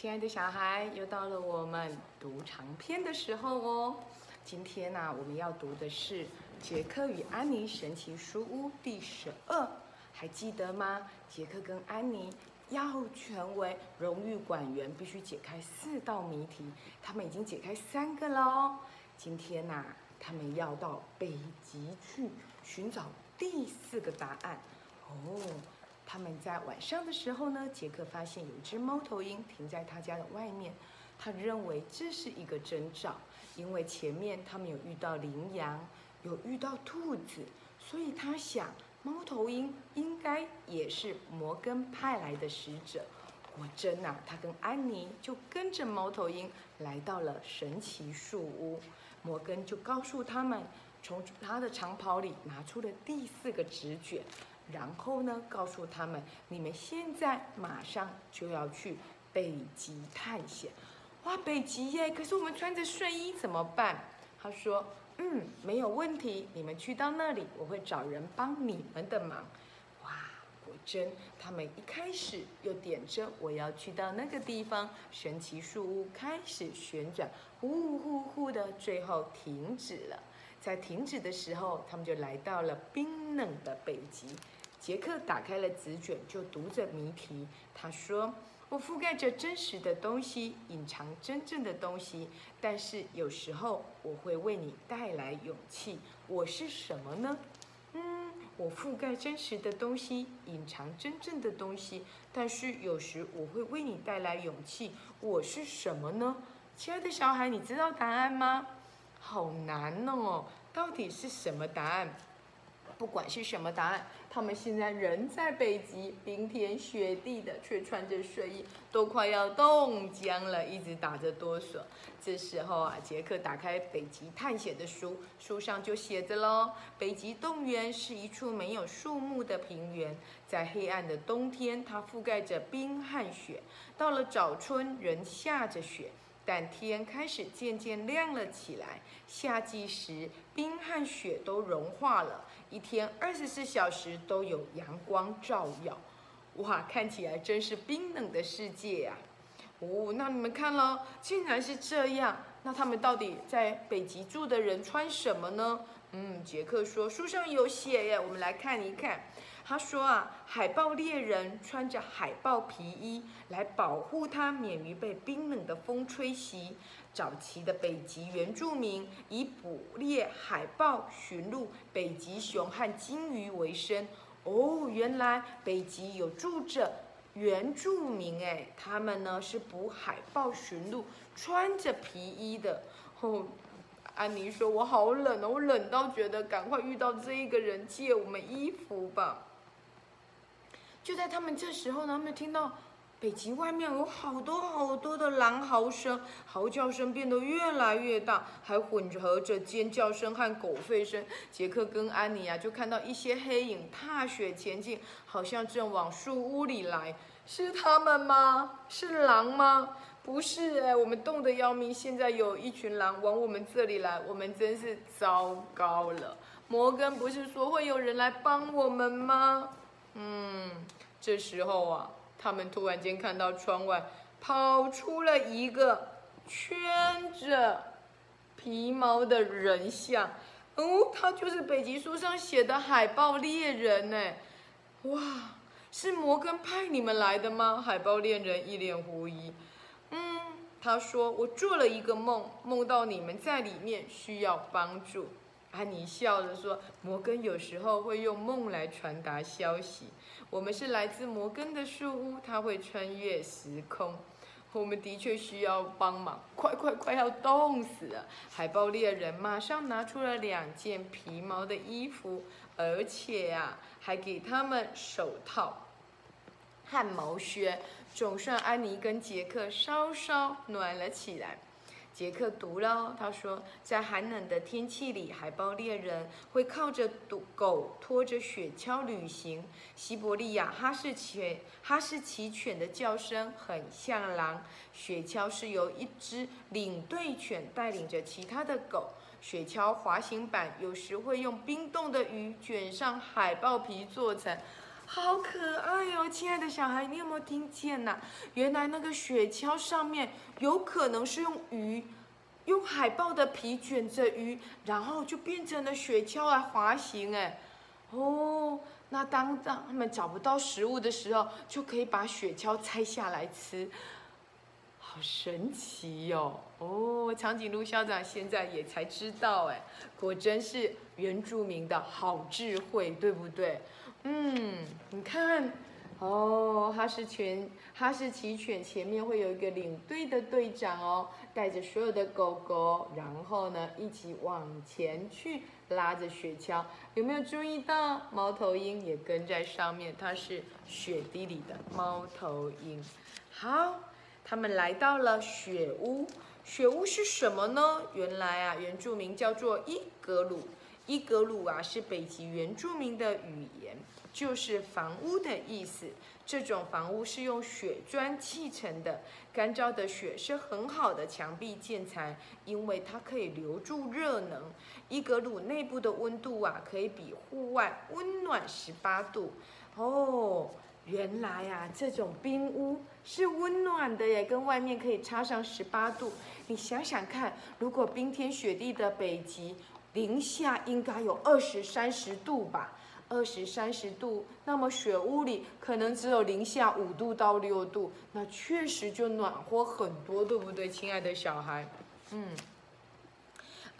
亲爱的小孩，又到了我们读长篇的时候哦。今天呢、我们要读的是《杰克与安妮神奇书屋》第十二，还记得吗？杰克跟安妮要成为荣誉馆员，必须解开四道谜题，他们已经解开三个了哦。今天呐、他们要到北极去寻找第四个答案哦。他们在晚上的时候呢，杰克发现有一只猫头鹰停在他家的外面，他认为这是一个征兆，因为前面他们有遇到羚羊，有遇到兔子，所以他想猫头鹰应该也是摩根派来的使者。果真呐、他跟安妮就跟着猫头鹰来到了神奇树屋。摩根就告诉他们，从他的长袍里拿出了第四个纸卷，然后呢，告诉他们，你们现在马上就要去北极探险。哇，北极耶！可是我们穿着睡衣怎么办？他说，嗯，没有问题，你们去到那里，我会找人帮你们的忙。哇，果真，他们一开始又点着我要去到那个地方，神奇树屋开始旋转，呼呼呼的，最后停止了。在停止的时候，他们就来到了冰冷的北极。杰克打开了纸卷，就读着谜题。他说：“我覆盖着真实的东西，隐藏真正的东西，但是有时候我会为你带来勇气。我是什么呢？嗯，我覆盖真实的东西，隐藏真正的东西，但是有时我会为你带来勇气。我是什么呢？亲爱的小孩，你知道答案吗？好难哦，到底是什么答案？不管是什么答案，他们现在人在北极，冰天雪地的，却穿着睡衣，都快要冻僵了，一直打着哆嗦。这时候啊，杰克打开北极探险的书，书上就写着喽：北极冻原是一处没有树木的平原，在黑暗的冬天，它覆盖着冰和雪；到了早春，仍下着雪。但天开始渐渐亮了起来，夏季时冰和雪都融化了，一天二十四小时都有阳光照耀。哇，看起来真是冰冷的世界呀、哦，那你们看喽，竟然是这样。那他们到底在北极住的人穿什么呢？嗯，杰克说书上有写耶，我们来看一看。他说啊，海豹猎人穿着海豹皮衣来保护它免于被冰冷的风吹袭。早期的北极原住民以捕猎海豹、驯鹿、北极熊和鲸鱼为生。哦，原来北极有住着原住民哎，他们呢是捕海豹、驯鹿，穿着皮衣的。哦，安妮说：“我好冷哦，我冷到觉得赶快遇到这一个人借我们衣服吧。”就在他们这时候呢，他们听到北极外面有好多好多的狼嚎声，嚎叫声变得越来越大，还混合着尖叫声和狗吠声。杰克跟安妮啊，就看到一些黑影踏雪前进，好像正往树屋里来。是他们吗？是狼吗？不是哎，我们冻得要命，现在有一群狼往我们这里来，我们真是糟糕了。摩根不是说会有人来帮我们吗？嗯，这时候啊，他们突然间看到窗外跑出了一个圈着皮毛的人像。哦，他就是北极书上写的海豹猎人呢。哇，是摩根派你们来的吗？海豹猎人一脸狐疑。嗯，他说我做了一个梦，梦到你们在里面需要帮助。安妮笑着说：“摩根有时候会用梦来传达消息。我们是来自摩根的树屋，他会穿越时空。我们的确需要帮忙，快快快要冻死了！”海豹猎人马上拿出了两件皮毛的衣服，而且呀、还给他们手套和毛靴。总算安妮跟杰克稍稍暖了起来。杰克读了，他说，在寒冷的天气里，海豹猎人会靠着狗拖着雪橇旅行。西伯利亚哈士奇哈士奇犬的叫声很像狼，雪橇是由一只领队犬带领着其他的狗。雪橇滑行板有时会用冰冻的鱼卷上海豹皮做成。好可爱哦！亲爱的小孩，你有没有听见呐？原来那个雪橇上面有可能是用鱼，用海豹的皮卷着鱼，然后就变成了雪橇来滑行哎。哦，那当当他们找不到食物的时候，就可以把雪橇拆下来吃。好神奇哟！哦，长颈鹿校长现在也才知道哎，果真是原住民的好智慧，对不对？嗯，你看，哦，哈士犬，哈士奇犬前面会有一个领队的队长哦，带着所有的狗狗，然后呢一起往前去拉着雪橇。有没有注意到猫头鹰也跟在上面？它是雪地里的猫头鹰。好。他们来到了雪屋，雪屋是什么呢？原来啊，原住民叫做伊格鲁，伊格鲁啊是北极原住民的语言，就是房屋的意思。这种房屋是用雪砖砌成的，干燥的雪是很好的墙壁建材，因为它可以留住热能。伊格鲁内部的温度啊，可以比户外温暖十八度。哦。原来啊，这种冰屋是温暖的耶，跟外面可以差上十八度。你想想看，如果冰天雪地的北极，零下应该有二十三十度吧？二十三十度，那么雪屋里可能只有零下五度到六度，那确实就暖和很多，对不对，亲爱的小孩？嗯。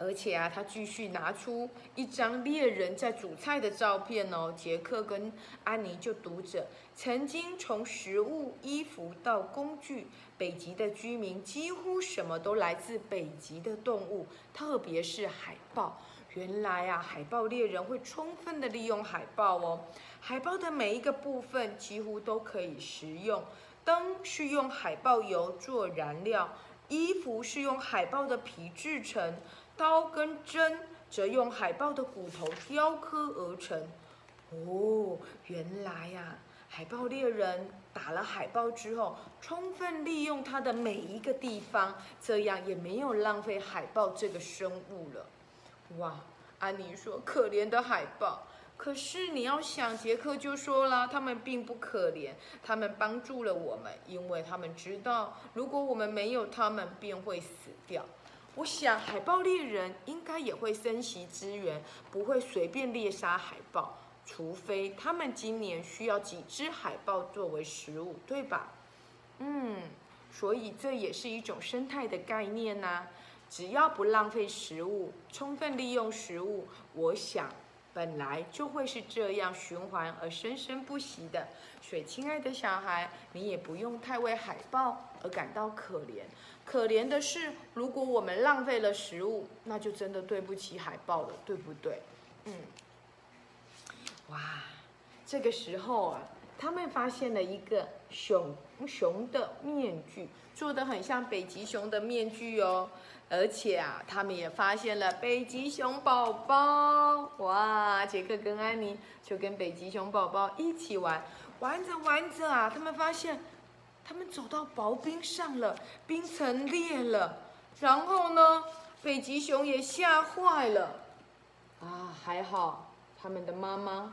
而且啊，他继续拿出一张猎人在煮菜的照片哦。杰克跟安妮就读着：曾经从食物、衣服到工具，北极的居民几乎什么都来自北极的动物，特别是海豹。原来啊，海豹猎人会充分的利用海豹哦。海豹的每一个部分几乎都可以食用。灯是用海豹油做燃料，衣服是用海豹的皮制成。刀跟针则用海豹的骨头雕刻而成。哦，原来呀，海豹猎人打了海豹之后，充分利用它的每一个地方，这样也没有浪费海豹这个生物了。哇，安妮说：“可怜的海豹。”可是你要想，杰克就说了，他们并不可怜，他们帮助了我们，因为他们知道，如果我们没有他们，便会死掉。我想海豹猎人应该也会珍惜资源，不会随便猎杀海豹，除非他们今年需要几只海豹作为食物，对吧？嗯，所以这也是一种生态的概念呐。只要不浪费食物，充分利用食物，我想本来就会是这样循环而生生不息的。所以，亲爱的小孩，你也不用太为海豹而感到可怜。可怜的是，如果我们浪费了食物，那就真的对不起海豹了，对不对？嗯。哇，这个时候啊，他们发现了一个熊熊的面具，做的很像北极熊的面具哦。而且啊，他们也发现了北极熊宝宝。哇，杰克跟安妮就跟北极熊宝宝一起玩，玩着玩着啊，他们发现。他们走到薄冰上了，冰层裂了，然后呢，北极熊也吓坏了。啊，还好他们的妈妈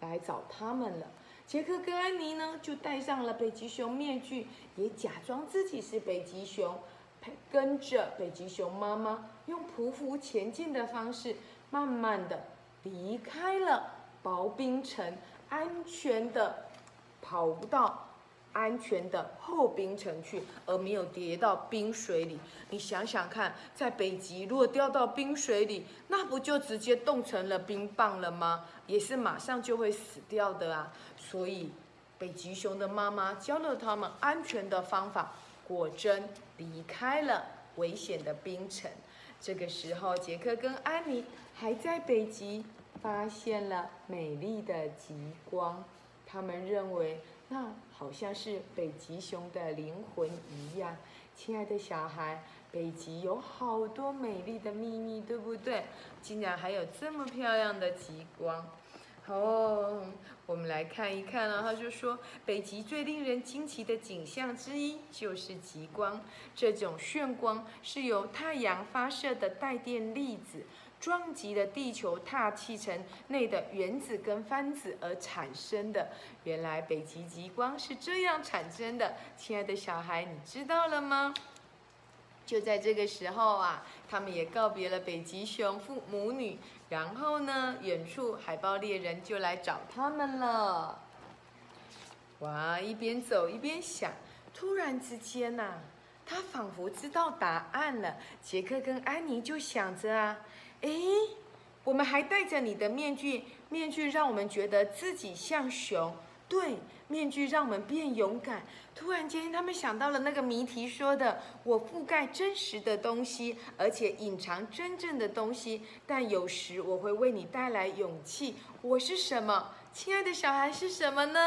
来找他们了。杰克跟安妮呢，就戴上了北极熊面具，也假装自己是北极熊，跟着北极熊妈妈，用匍匐前进的方式，慢慢的离开了薄冰层，安全的跑到。安全的后冰层去，而没有跌到冰水里。你想想看，在北极如果掉到冰水里，那不就直接冻成了冰棒了吗？也是马上就会死掉的啊！所以，北极熊的妈妈教了他们安全的方法，果真离开了危险的冰层。这个时候，杰克跟安妮还在北极发现了美丽的极光，他们认为。那好像是北极熊的灵魂一样，亲爱的小孩，北极有好多美丽的秘密，对不对？竟然还有这么漂亮的极光，哦，我们来看一看啊。他就说，北极最令人惊奇的景象之一就是极光，这种炫光是由太阳发射的带电粒子。撞击了地球大气层内的原子跟分子而产生的。原来北极极光是这样产生的，亲爱的小孩，你知道了吗？就在这个时候啊，他们也告别了北极熊父母女，然后呢，远处海豹猎人就来找他们了。哇，一边走一边想，突然之间呐，他仿佛知道答案了。杰克跟安妮就想着啊，哎，我们还戴着你的面具，面具让我们觉得自己像熊，对，面具让我们变勇敢。突然间，他们想到了那个谜题说的：“我覆盖真实的东西，而且隐藏真正的东西，但有时我会为你带来勇气。我是什么？亲爱的小孩是什么呢？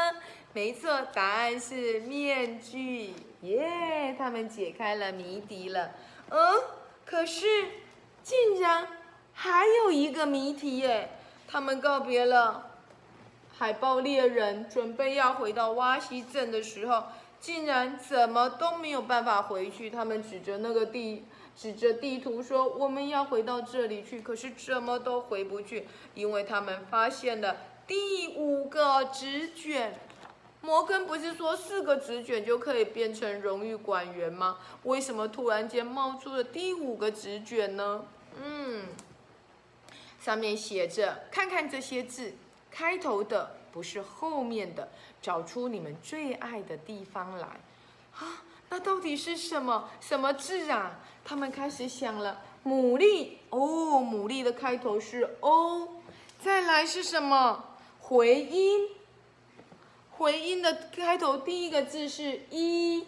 没错，答案是面具。耶！他们解开了谜底了。嗯，可是竟然还有一个谜题耶！他们告别了海豹猎人，准备要回到挖西镇的时候。竟然怎么都没有办法回去，他们指着那个地，指着地图说：“我们要回到这里去。”可是怎么都回不去，因为他们发现了第五个纸卷。摩根不是说四个纸卷就可以变成荣誉馆员吗？为什么突然间冒出了第五个纸卷呢？嗯，上面写着：“看看这些字，开头的。”不是后面的，找出你们最爱的地方来，啊，那到底是什么什么字啊？他们开始想了，牡蛎哦，牡蛎的开头是 o，再来是什么？回音，回音的开头第一个字是一，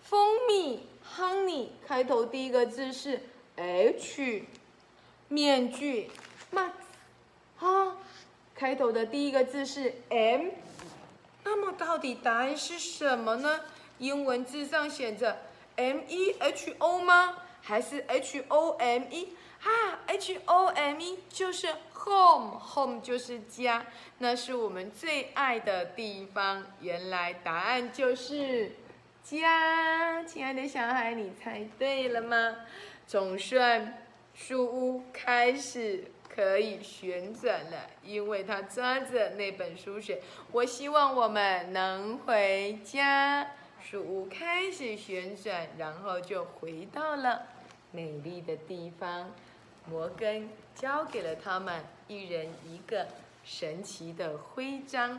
蜂蜜 honey 开头第一个字是 h，面具 mask，啊。开头的第一个字是 M，那么到底答案是什么呢？英文字上写着 M E H O 吗？还是 H O M E？啊，H O M E 就是 home，home 就是家，那是我们最爱的地方。原来答案就是家。亲爱的小孩，你猜对了吗？总算书屋开始。可以旋转了，因为他抓着那本书写。我希望我们能回家。书屋开始旋转，然后就回到了美丽的地方。摩根交给了他们一人一个神奇的徽章，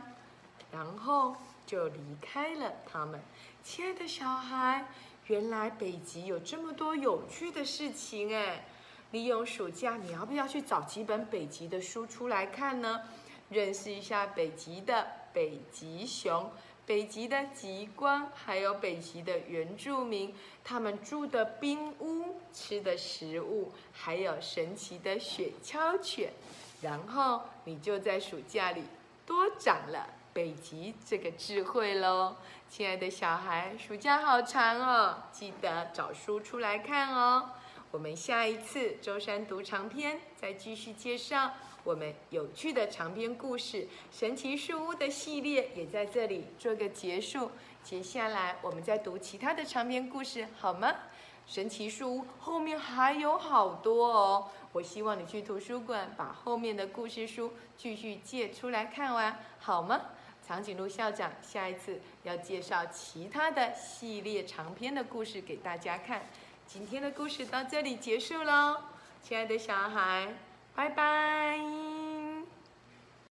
然后就离开了他们。亲爱的小孩，原来北极有这么多有趣的事情哎。利用暑假，你要不要去找几本北极的书出来看呢？认识一下北极的北极熊、北极的极光，还有北极的原住民，他们住的冰屋、吃的食物，还有神奇的雪橇犬。然后你就在暑假里多长了北极这个智慧喽，亲爱的小孩，暑假好长哦，记得找书出来看哦。我们下一次周山读长篇再继续介绍我们有趣的长篇故事，神奇树屋的系列也在这里做个结束。接下来我们再读其他的长篇故事，好吗？神奇树屋后面还有好多哦，我希望你去图书馆把后面的故事书继续借出来看完，好吗？长颈鹿校长下一次要介绍其他的系列长篇的故事给大家看。今天的故事到这里结束喽，亲爱的小孩，拜拜。